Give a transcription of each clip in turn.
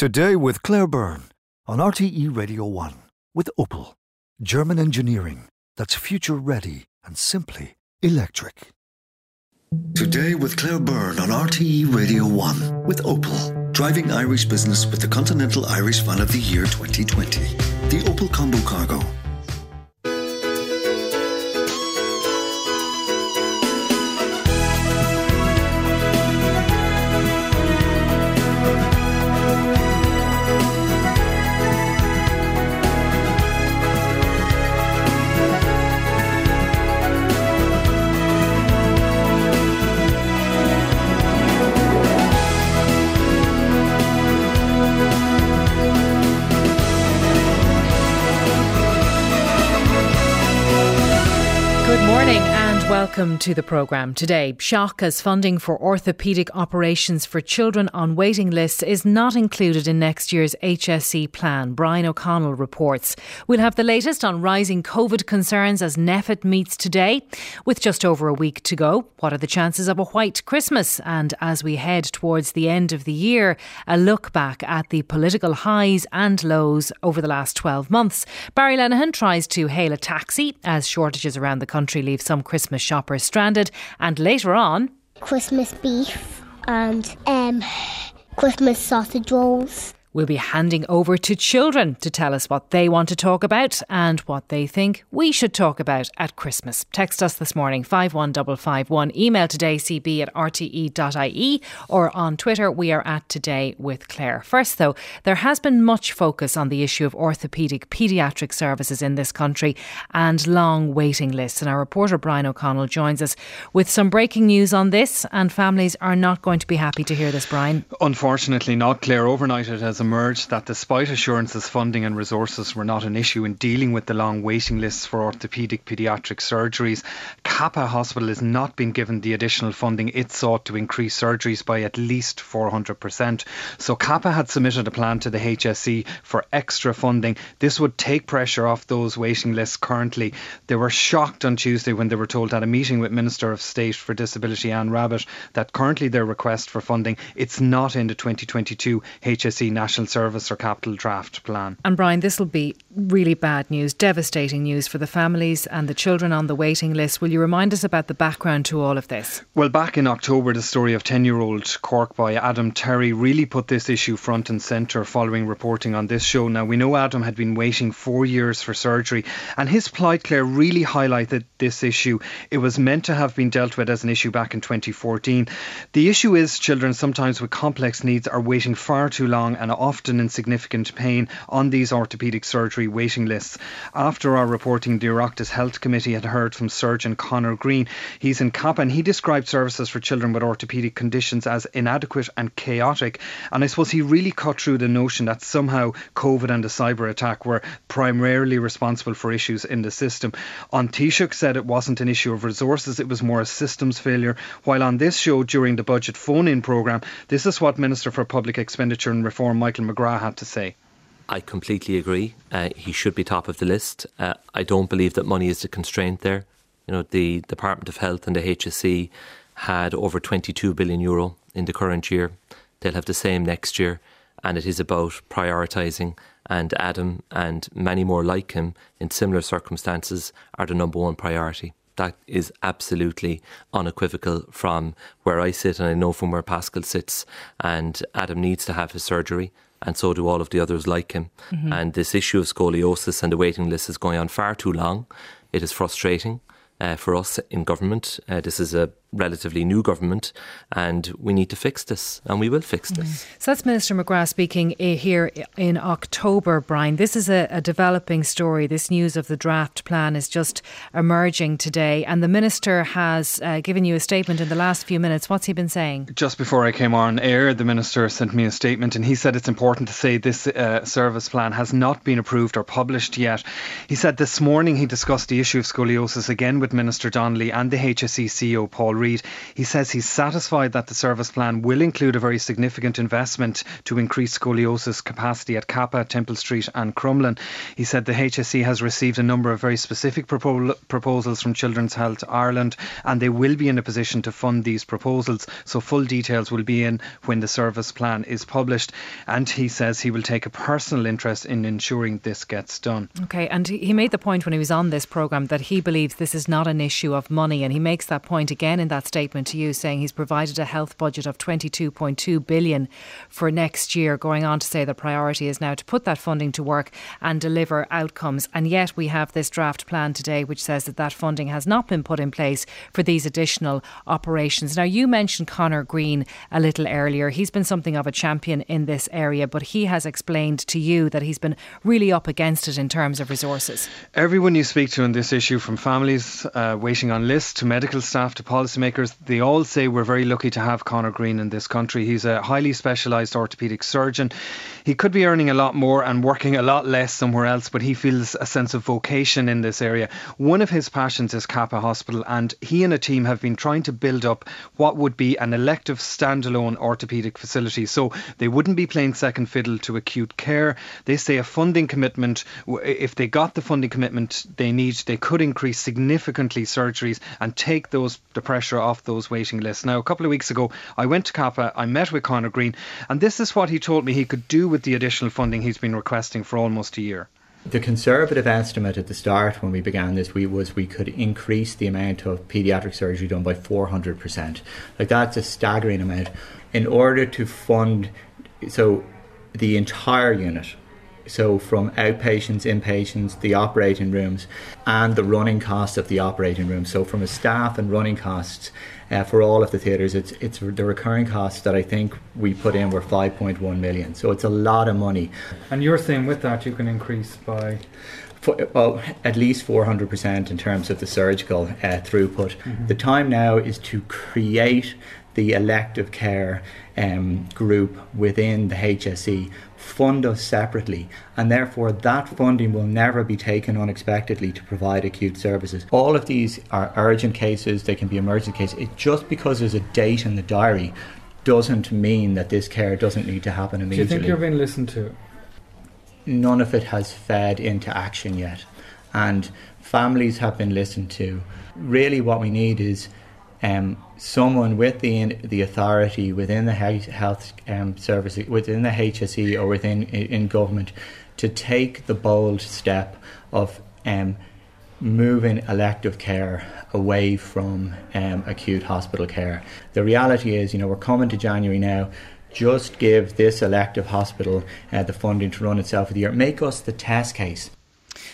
Today with Claire Byrne on RTE Radio 1 with Opel. German engineering that's future ready and simply electric. Today with Claire Byrne on RTE Radio 1 with Opel. Driving Irish business with the Continental Irish Van of the Year 2020. The Opel Combo Cargo. Welcome to the programme today. Shock as funding for orthopaedic operations for children on waiting lists is not included in next year's HSE plan, Brian O'Connell reports. We'll have the latest on rising COVID concerns as NPHET meets today. With just over a week to go, what are the chances of a white Christmas? And as we head towards the end of the year, a look back at the political highs and lows over the last 12 months. Barry Lenihan tries to hail a taxi as shortages around the country leave some Christmas shoppers shoppers stranded. And later on, Christmas beef and um, Christmas sausage rolls. We'll be handing over to children to tell us what they want to talk about and what they think we should talk about at Christmas. Text us this morning 51551. Email today cb at rte.ie or on Twitter we are at Today with Claire. First though, there has been much focus on the issue of orthopaedic paediatric services in this country and long waiting lists. And our reporter Brian O'Connell joins us with some breaking news on this and families are not going to be happy to hear this, Brian. Unfortunately not, Claire. Overnight it has emerged that despite assurances funding and resources were not an issue in dealing with the long waiting lists for orthopaedic paediatric surgeries, Cappagh Hospital has not been given the additional funding it sought to increase surgeries by at least 400%. So Cappagh had submitted a plan to the HSE for extra funding. This would take pressure off those waiting lists currently. They were shocked on Tuesday when they were told at a meeting with Minister of State for Disability Anne Rabbitte that currently their request for funding it's not in the 2022 HSE National National Service or Capital Draft Plan. And Brian, this will be really bad news, devastating news for the families and the children on the waiting list. Will you remind us about the background to all of this? Well, back in October, the story of 10 year old Cork boy Adam Terry really put this issue front and centre following reporting on this show. Now, we know Adam had been waiting four years for surgery, and his plight, Claire, really highlighted this issue. It was meant to have been dealt with as an issue back in 2014. The issue is children sometimes with complex needs are waiting far too long and often in significant pain on these orthopaedic surgery waiting lists. After our reporting, the Oireachtas Health Committee had heard from surgeon Connor Green. He's in Cappagh and he described services for children with orthopaedic conditions as inadequate and chaotic. And I suppose he really cut through the notion that somehow COVID and the cyber attack were primarily responsible for issues in the system. An Taoiseach said it wasn't an issue of resources, it was more a systems failure. While on this show during the budget phone in programme, this is what Minister for Public Expenditure and Reform Michael McGrath had to say. I completely agree. Uh, he should be top of the list. Uh, I don't believe that money is the constraint there. You know, the Department of Health and the HSE had over 22 billion euro in the current year. They'll have the same next year, and it is about prioritising. And Adam and many more like him in similar circumstances are the number one priority that is absolutely unequivocal from where I sit, and I know from where Paschal sits. And Adam needs to have his surgery and so do all of the others like him. Mm-hmm. And this issue of scoliosis and the waiting list is going on far too long. It is frustrating uh, for us in government. Uh, this is a relatively new government, and we need to fix this, and we will fix this. Mm. So that's Minister McGrath speaking uh, here in October, Brian. This is a, a, developing story. This news of the draft plan is just emerging today, and the Minister has uh, given you a statement in the last few minutes. What's he been saying? Just before I came on air, the Minister sent me a statement, and he said it's important to say this uh, service plan has not been approved or published yet. He said this morning he discussed the issue of scoliosis again with Minister Donnelly and the HSE CEO Paul Reid. He says he's satisfied that the service plan will include a very significant investment to increase scoliosis capacity at Cappagh, Temple Street, and Crumlin. He said the HSE has received a number of very specific propo- proposals from Children's Health Ireland, and they will be in a position to fund these proposals. So full details will be in when the service plan is published. And he says he will take a personal interest in ensuring this gets done. Okay, and he made the point when he was on this programme that he believes this is not an issue of money, and he makes that point again in that statement to you, saying he's provided a health budget of 22.2 billion for next year, going on to say the priority is now to put that funding to work and deliver outcomes. And yet we have this draft plan today which says that that funding has not been put in place for these additional operations. Now, you mentioned Conor Green a little earlier. He's been something of a champion in this area, but he has explained to you that he's been really up against it in terms of resources. Everyone you speak to on this issue, from families uh, waiting on lists to medical staff to policymakers, they all say we're very lucky to have Conor Green in this country. He's a highly specialised orthopaedic surgeon. He could be earning a lot more and working a lot less somewhere else, but he feels a sense of vocation in this area. One of his passions is Cappagh Hospital, and he and a team have been trying to build up what would be an elective standalone orthopaedic facility. So they wouldn't be playing second fiddle to acute care. They say a funding commitment, if they got the funding commitment they need, they could increase significantly surgeries and take those the pressure off those waiting lists. Now, a couple of weeks ago, I went to Cappagh, I met with Conor Green, and this is what he told me he could do with the additional funding he's been requesting for almost a year. The conservative estimate at the start when we began this we was we could increase the amount of paediatric surgery done by 400%. Like that's a staggering amount in order to fund so the entire unit so from outpatients, inpatients, the operating rooms, and the running costs of the operating room. So from a staff and running costs uh, for all of the theatres, it's it's the recurring costs that I think we put in were 5.1 million. So it's a lot of money. And you're saying with that you can increase by for, well, at least 400% in terms of the surgical uh, throughput. Mm-hmm. The time now is to create the elective care um, group within the HSE fund us separately, and therefore that funding will never be taken unexpectedly to provide acute services. All of these are urgent cases, they can be emergency cases. It, just because there's a date in the diary doesn't mean that this care doesn't need to happen immediately. Do you think you're being listened to? None of it has fed into action yet, and families have been listened to. Really, what we need is um, someone with the the authority within the health um, service, within the HSE or within in government, to take the bold step of um, moving elective care away from um, acute hospital care. The reality is, you know, we're coming to January now. Just give this elective hospital uh, the funding to run itself for the year. Make us the test case.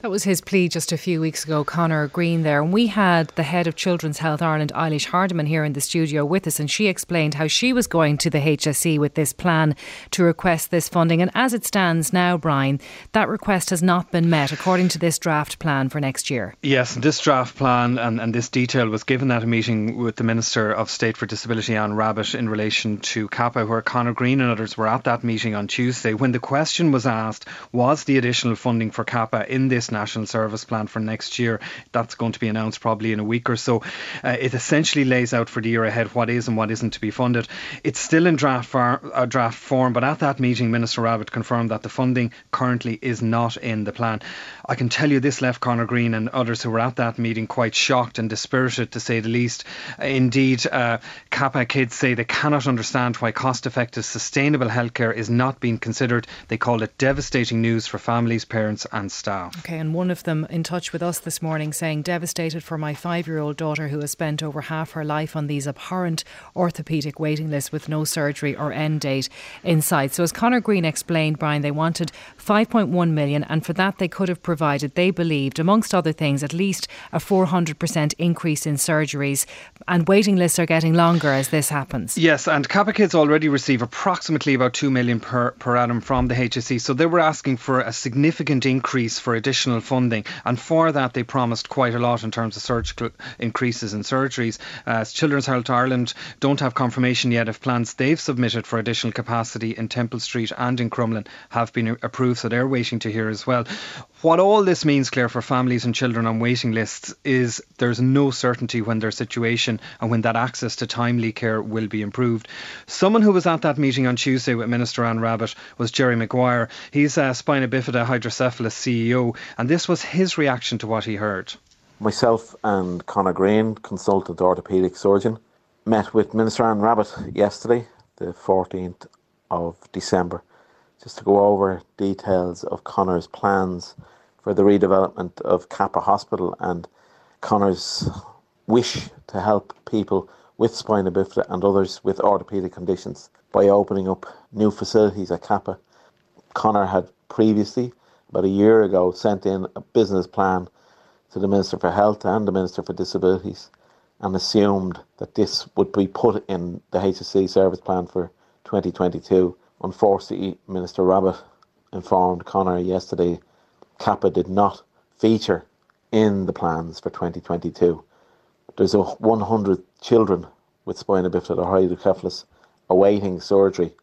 That was his plea just a few weeks ago, Conor Green there. And we had the head of Children's Health Ireland, Eilish Hardiman, here in the studio with us, and she explained how she was going to the HSE with this plan to request this funding. And as it stands now, Brian, that request has not been met according to this draft plan for next year. Yes, and this draft plan and, and this detail was given at a meeting with the Minister of State for Disability, Anne Rabbitte, in relation to Cappagh, where Conor Green and others were at that meeting on Tuesday. When the question was asked, was the additional funding for Cappagh in this national service plan for next year. That's going to be announced probably in a week or so. Uh, it essentially lays out for the year ahead what is and what isn't to be funded. It's still in draft, far, uh, draft form, but at that meeting, Minister Rabbitte confirmed that the funding currently is not in the plan. I can tell you this left Conor Green and others who were at that meeting quite shocked and dispirited, to say the least. Indeed, uh, Cappagh kids say they cannot understand why cost effective, sustainable healthcare is not being considered. They call it devastating news for families, parents, and staff. Okay, and one of them in touch with us this morning saying, Devastated for my five year old daughter who has spent over half her life on these abhorrent orthopaedic waiting lists with no surgery or end date in sight. So, as Conor Green explained, Brian, they wanted 5.1 million, and for that they could have provided, they believed, amongst other things, at least a 400% increase in surgeries. And waiting lists are getting longer as this happens. Yes, and Cappagh kids already receive approximately about 2 million per, per annum from the HSE. So they were asking for a significant increase for additional funding. And for that, they promised quite a lot in terms of surgical increases in surgeries. Uh, Children's Health Ireland don't have confirmation yet if plans they've submitted for additional capacity in Temple Street and in Crumlin have been approved, so they're waiting to hear as well. What all this means, Claire, for families and children on waiting lists is there's no certainty when their situation and when that access to timely care will be improved. Someone who was at that meeting on Tuesday with Minister Anne Rabbitte was Jerry Maguire. He's a spina bifida hydrocephalus CEO, and this was his reaction to what he heard. Myself and Conor Green, consultant orthopaedic surgeon, met with Minister Anne Rabbitte yesterday, the 14th of December just to go over details of Connor's plans for the redevelopment of Cappagh Hospital and Connor's wish to help people with spina bifida and others with orthopaedic conditions by opening up new facilities at Cappagh. Connor had previously, about a year ago, sent in a business plan to the Minister for Health and the Minister for Disabilities and assumed that this would be put in the HSE service plan for 2022 Unfortunately, Minister Rabbitte informed Connor yesterday Cappagh did not feature in the plans for 2022. There's a 100 children with spina bifida or hydrocephalus awaiting surgery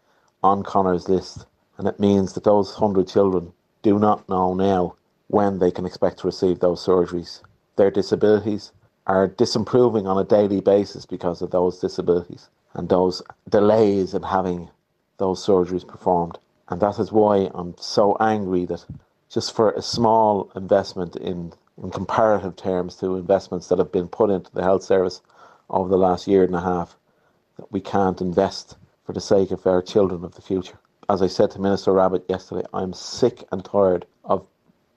on Connor's list, and it means that those 100 children do not know now when they can expect to receive those surgeries. Their disabilities are disimproving on a daily basis because of those disabilities and those delays in having those surgeries performed. And that is why I'm so angry that just for a small investment in, in comparative terms to investments that have been put into the health service over the last year and a half, that we can't invest for the sake of our children of the future. As I said to Minister Rabbitte yesterday, I'm sick and tired of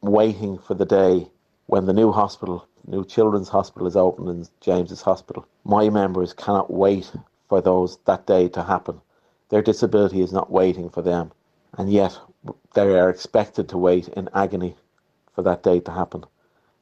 waiting for the day when the new hospital, new children's hospital is open in James's Hospital. My members cannot wait for those that day to happen. Their disability is not waiting for them, and yet they are expected to wait in agony for that day to happen.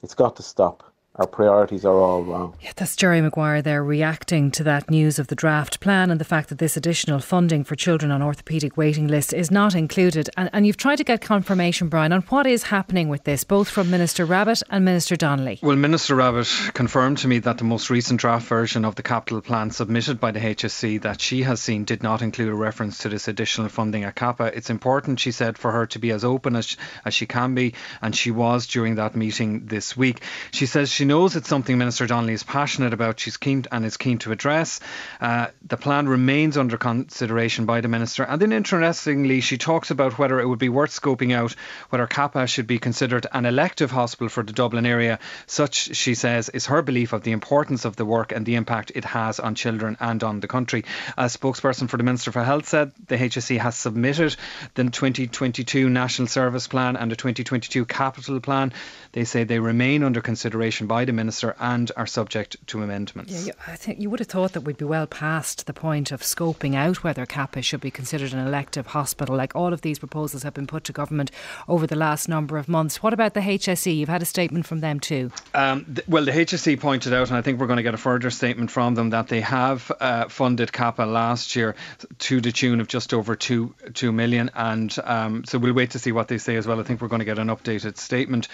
It's got to stop our priorities are all wrong. Yeah, that's Jerry Maguire there reacting to that news of the draft plan and the fact that this additional funding for children on orthopaedic waiting lists is not included. And, and you've tried to get confirmation, Brian, on what is happening with this, both from Minister Rabbitte and Minister Donnelly. Well, Minister Rabbitte confirmed to me that the most recent draft version of the capital plan submitted by the HSE that she has seen did not include a reference to this additional funding at Cappagh. It's important, she said, for her to be as open as, as she can be, and she was during that meeting this week. She says she knows it's something Minister Donnelly is passionate about. She's keen and is keen to address. Uh, the plan remains under consideration by the minister. And then, interestingly, she talks about whether it would be worth scoping out whether Cappagh should be considered an elective hospital for the Dublin area. Such, she says, is her belief of the importance of the work and the impact it has on children and on the country. A spokesperson for the Minister for Health said the HSE has submitted the 2022 National Service Plan and the 2022 Capital Plan. They say they remain under consideration by the Minister and are subject to amendments. Yeah, I think you would have thought that we'd be well past the point of scoping out whether Cappagh should be considered an elective hospital. Like all of these proposals have been put to government over the last number of months. What about the HSE? You've had a statement from them too. Um, th- well, the HSE pointed out, and I think we're going to get a further statement from them, that they have uh, funded Cappagh last year to the tune of just over two two million, and um, so we'll wait to see what they say as well. I think we're going to get an updated statement.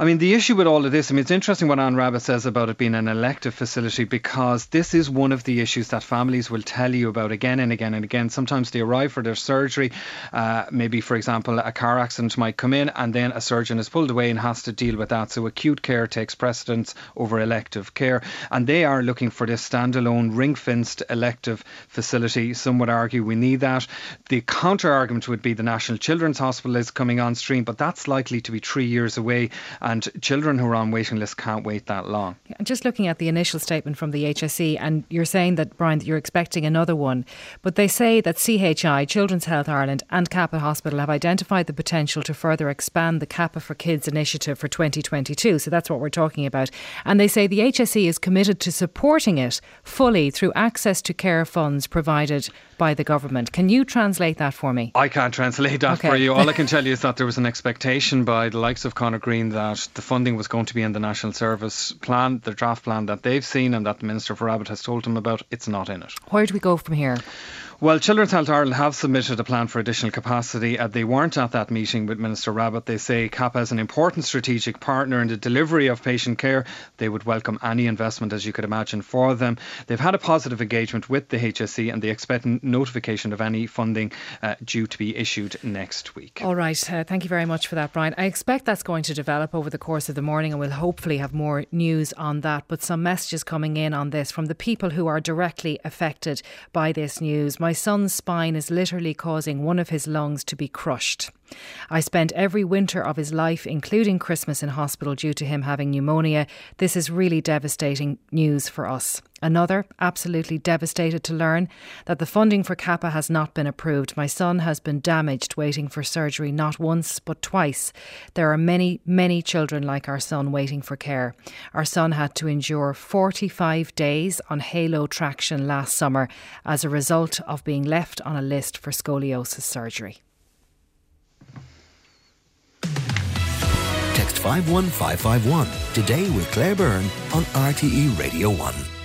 I mean, the issue with all of this, I mean, it's interesting what Anne Rabbitte says about it being an elective facility because this is one of the issues that families will tell you about again and again and again. Sometimes they arrive for their surgery, uh, maybe, for example, a car accident might come in and then a surgeon is pulled away and has to deal with that. So acute care takes precedence over elective care. And they are looking for this standalone, ring fenced elective facility. Some would argue we need that. The counter argument would be the National Children's Hospital is coming on stream, but that's likely to be three years away and children who are on waiting lists can't wait that long. Yeah, just looking at the initial statement from the HSE, and you're saying that Brian, that you're expecting another one, but they say that CHI, Children's Health Ireland, and Cappagh Hospital have identified the potential to further expand the Cappagh for Kids initiative for 2022. So that's what we're talking about, and they say the HSE is committed to supporting it fully through access to care funds provided by the government. Can you translate that for me? I can't translate that okay. for you. All I can tell you is that there was an expectation by the likes of Conor Green that the funding was going to be in the National Service Plan, the draft plan that they've seen and that the Minister for Rabbitte has told them about. It's not in it. Where do we go from here? Well, Children's Health Ireland have submitted a plan for additional capacity. They weren't at that meeting with Minister Rabbitte. They say Cappagh is an important strategic partner in the delivery of patient care. They would welcome any investment, as you could imagine, for them. They've had a positive engagement with the HSE and they expect notification of any funding uh, due to be issued next week. All right. Uh, thank you very much for that, Brian. I expect that's going to develop over the course of the morning and we'll hopefully have more news on that. But some messages coming in on this from the people who are directly affected by this news. My son's spine is literally causing one of his lungs to be crushed. I spent every winter of his life, including Christmas, in hospital due to him having pneumonia. This is really devastating news for us. Another, absolutely devastated to learn that the funding for Cappagh has not been approved. My son has been damaged waiting for surgery not once but twice. There are many, many children like our son waiting for care. Our son had to endure 45 days on halo traction last summer as a result of being left on a list for scoliosis surgery. Text 51551 today with Claire Byrne on RTE Radio 1.